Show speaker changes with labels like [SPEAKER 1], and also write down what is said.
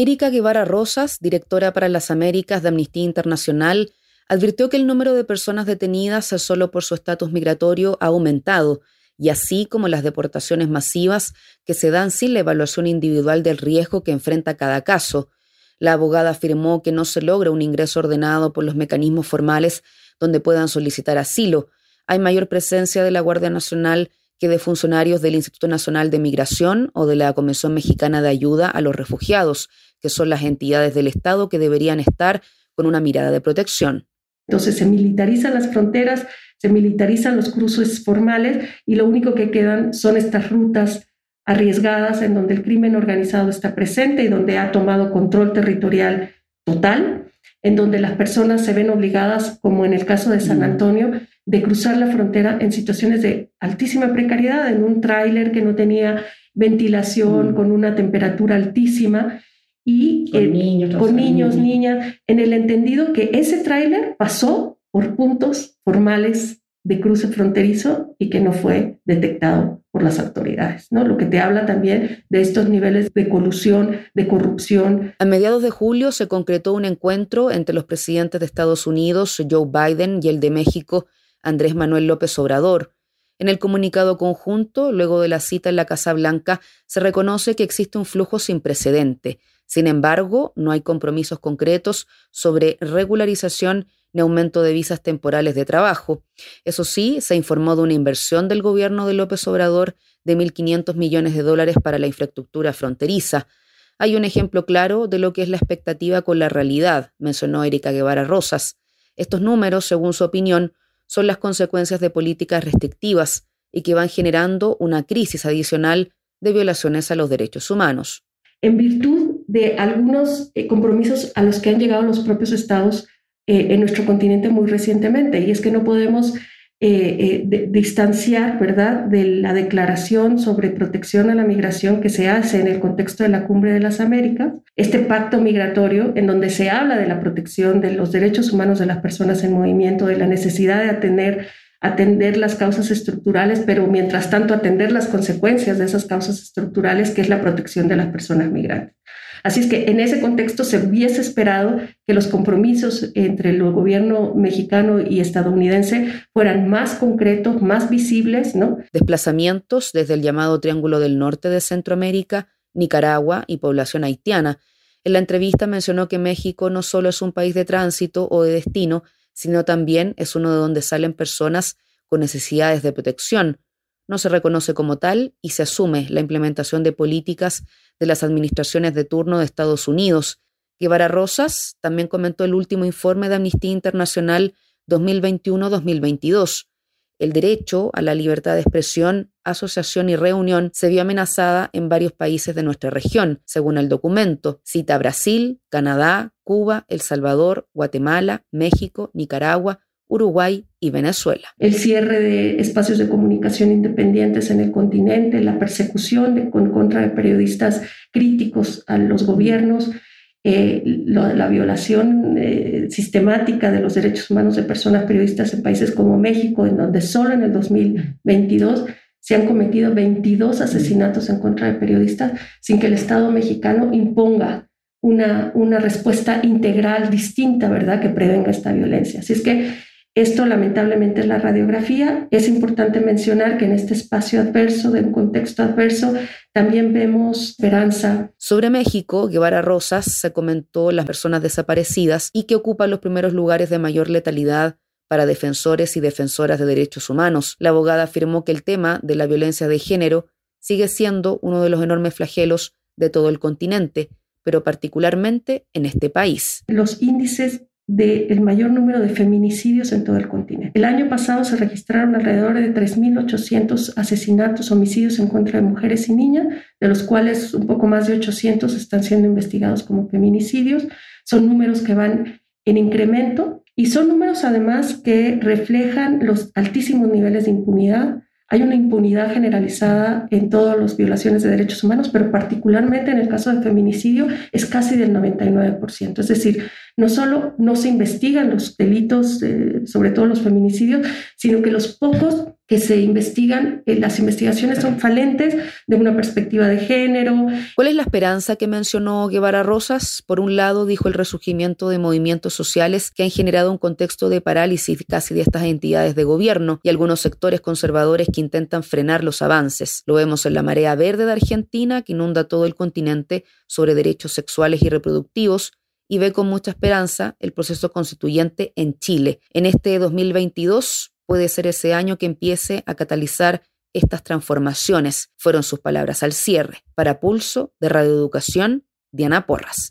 [SPEAKER 1] Erika Guevara Rosas, directora para las Américas de Amnistía Internacional, advirtió que el número de personas detenidas solo por su estatus migratorio ha aumentado, y así como las deportaciones masivas que se dan sin la evaluación individual del riesgo que enfrenta cada caso. La abogada afirmó que no se logra un ingreso ordenado por los mecanismos formales donde puedan solicitar asilo. Hay mayor presencia de la Guardia Nacional que de funcionarios del Instituto Nacional de Migración o de la Comisión Mexicana de Ayuda a los Refugiados, que son las entidades del Estado que deberían estar con una mirada de protección.
[SPEAKER 2] Entonces se militarizan las fronteras, se militarizan los cruces formales y lo único que quedan son estas rutas arriesgadas en donde el crimen organizado está presente y donde ha tomado control territorial total, en donde las personas se ven obligadas, como en el caso de San Antonio, de cruzar la frontera en situaciones de altísima precariedad, en un tráiler que no tenía ventilación, con una temperatura altísima y con, niños, con niños, niñas, en el entendido que ese tráiler pasó por puntos formales de cruce fronterizo y que no fue detectado por las autoridades, ¿no? Lo que te habla también de estos niveles de colusión, de corrupción.
[SPEAKER 1] A mediados de julio se concretó un encuentro entre los presidentes de Estados Unidos, Joe Biden, y el de México, Andrés Manuel López Obrador. En el comunicado conjunto, luego de la cita en la Casa Blanca, se reconoce que existe un flujo sin precedente sin embargo, no hay compromisos concretos sobre regularización ni aumento de visas temporales de trabajo. Eso sí, se informó de una inversión del gobierno de López Obrador de 1.500 millones de dólares para la infraestructura fronteriza. Hay un ejemplo claro de lo que es la expectativa con la realidad, mencionó Erika Guevara Rosas. Estos números, según su opinión, son las consecuencias de políticas restrictivas y que van generando una crisis adicional de violaciones a los derechos humanos.
[SPEAKER 2] En virtud de algunos eh, compromisos a los que han llegado los propios estados eh, en nuestro continente muy recientemente. Y es que no podemos eh, distanciar, ¿verdad?, de la declaración sobre protección a la migración que se hace en el contexto de la Cumbre de las Américas, este pacto migratorio en donde se habla de la protección de los derechos humanos de las personas en movimiento, de la necesidad de atender atender las causas estructurales, pero mientras tanto atender las consecuencias de esas causas estructurales, que es la protección de las personas migrantes. Así es que en ese contexto se hubiese esperado que los compromisos entre el gobierno mexicano y estadounidense fueran más concretos, más visibles, ¿no?
[SPEAKER 1] Desplazamientos desde el llamado Triángulo del Norte de Centroamérica, Nicaragua y población haitiana. En la entrevista mencionó que México no solo es un país de tránsito o de destino, sino también es uno de donde salen personas con necesidades de protección, no se reconoce como tal y se asume la implementación de políticas de las administraciones de turno de Estados Unidos. Guevara Rosas también comentó el último informe de Amnistía Internacional 2021-2022. El derecho a la libertad de expresión, asociación y reunión se vio amenazada en varios países de nuestra región, según el documento. Cita Brasil, Canadá, Cuba, El Salvador, Guatemala, México, Nicaragua, Uruguay y Venezuela.
[SPEAKER 2] El cierre de espacios de comunicación independientes en el continente, la persecución de, contra de periodistas críticos a los gobiernos, eh, la violación eh, sistemática de los derechos humanos de personas periodistas en países como México, en donde solo en el 2022 se han cometido 22 asesinatos en contra de periodistas sin que el Estado mexicano imponga una, una respuesta integral distinta, ¿verdad?, que prevenga esta violencia. Así es que esto lamentablemente es la radiografía. Es importante mencionar que en este espacio adverso, de un contexto adverso, también vemos esperanza.
[SPEAKER 1] Sobre México, Guevara Rosas se comentó las personas desaparecidas y que ocupan los primeros lugares de mayor letalidad para defensores y defensoras de derechos humanos. La abogada afirmó que el tema de la violencia de género sigue siendo uno de los enormes flagelos de todo el continente, pero particularmente en este país.
[SPEAKER 2] Los índices del mayor número de feminicidios en todo el continente. El año pasado se registraron alrededor de 3.800 asesinatos, homicidios en contra de mujeres y niñas, de los cuales un poco más de 800 están siendo investigados como feminicidios. Son números que van en incremento y son números además que reflejan los altísimos niveles de impunidad hay una impunidad generalizada en todas las violaciones de derechos humanos, pero particularmente en el caso de feminicidio es casi del 99%. Es decir, no solo no se investigan los delitos, eh, sobre todo los feminicidios, sino que los pocos que se investigan, eh, las investigaciones son falentes de una perspectiva de género.
[SPEAKER 1] ¿Cuál es la esperanza que mencionó Guevara Rosas? Por un lado, dijo el resurgimiento de movimientos sociales que han generado un contexto de parálisis casi de estas entidades de gobierno y algunos sectores conservadores que intentan frenar los avances. Lo vemos en la marea verde de Argentina, que inunda todo el continente sobre derechos sexuales y reproductivos, y ve con mucha esperanza el proceso constituyente en Chile. En este 2022 puede ser ese año que empiece a catalizar estas transformaciones, fueron sus palabras al cierre. Para Pulso de Radioeducación, Diana Porras.